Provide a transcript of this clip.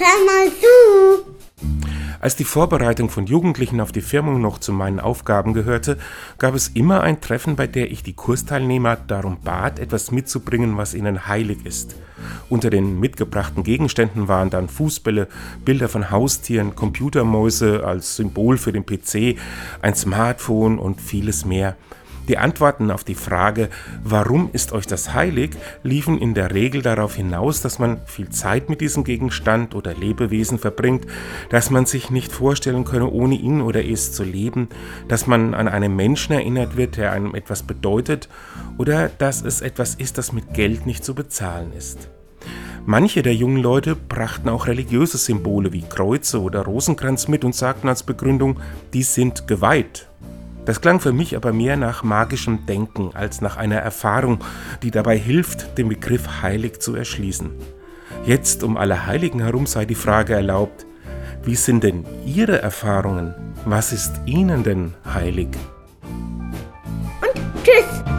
hör mal zu. Als die Vorbereitung von Jugendlichen auf die Firmung noch zu meinen Aufgaben gehörte, gab es immer ein Treffen, bei der ich die Kursteilnehmer darum bat, etwas mitzubringen, was ihnen heilig ist. Unter den mitgebrachten Gegenständen waren dann Fußbälle, Bilder von Haustieren, Computermäuse als Symbol für den PC, ein Smartphone und vieles mehr. Die Antworten auf die Frage, warum ist euch das heilig, liefen in der Regel darauf hinaus, dass man viel Zeit mit diesem Gegenstand oder Lebewesen verbringt, dass man sich nicht vorstellen könne, ohne ihn oder es zu leben, dass man an einen Menschen erinnert wird, der einem etwas bedeutet, oder dass es etwas ist, das mit Geld nicht zu bezahlen ist. Manche der jungen Leute brachten auch religiöse Symbole wie Kreuze oder Rosenkranz mit und sagten als Begründung, die sind geweiht das klang für mich aber mehr nach magischem Denken als nach einer Erfahrung, die dabei hilft, den Begriff heilig zu erschließen. Jetzt um alle Heiligen herum sei die Frage erlaubt, wie sind denn Ihre Erfahrungen? Was ist Ihnen denn heilig? Und tschüss!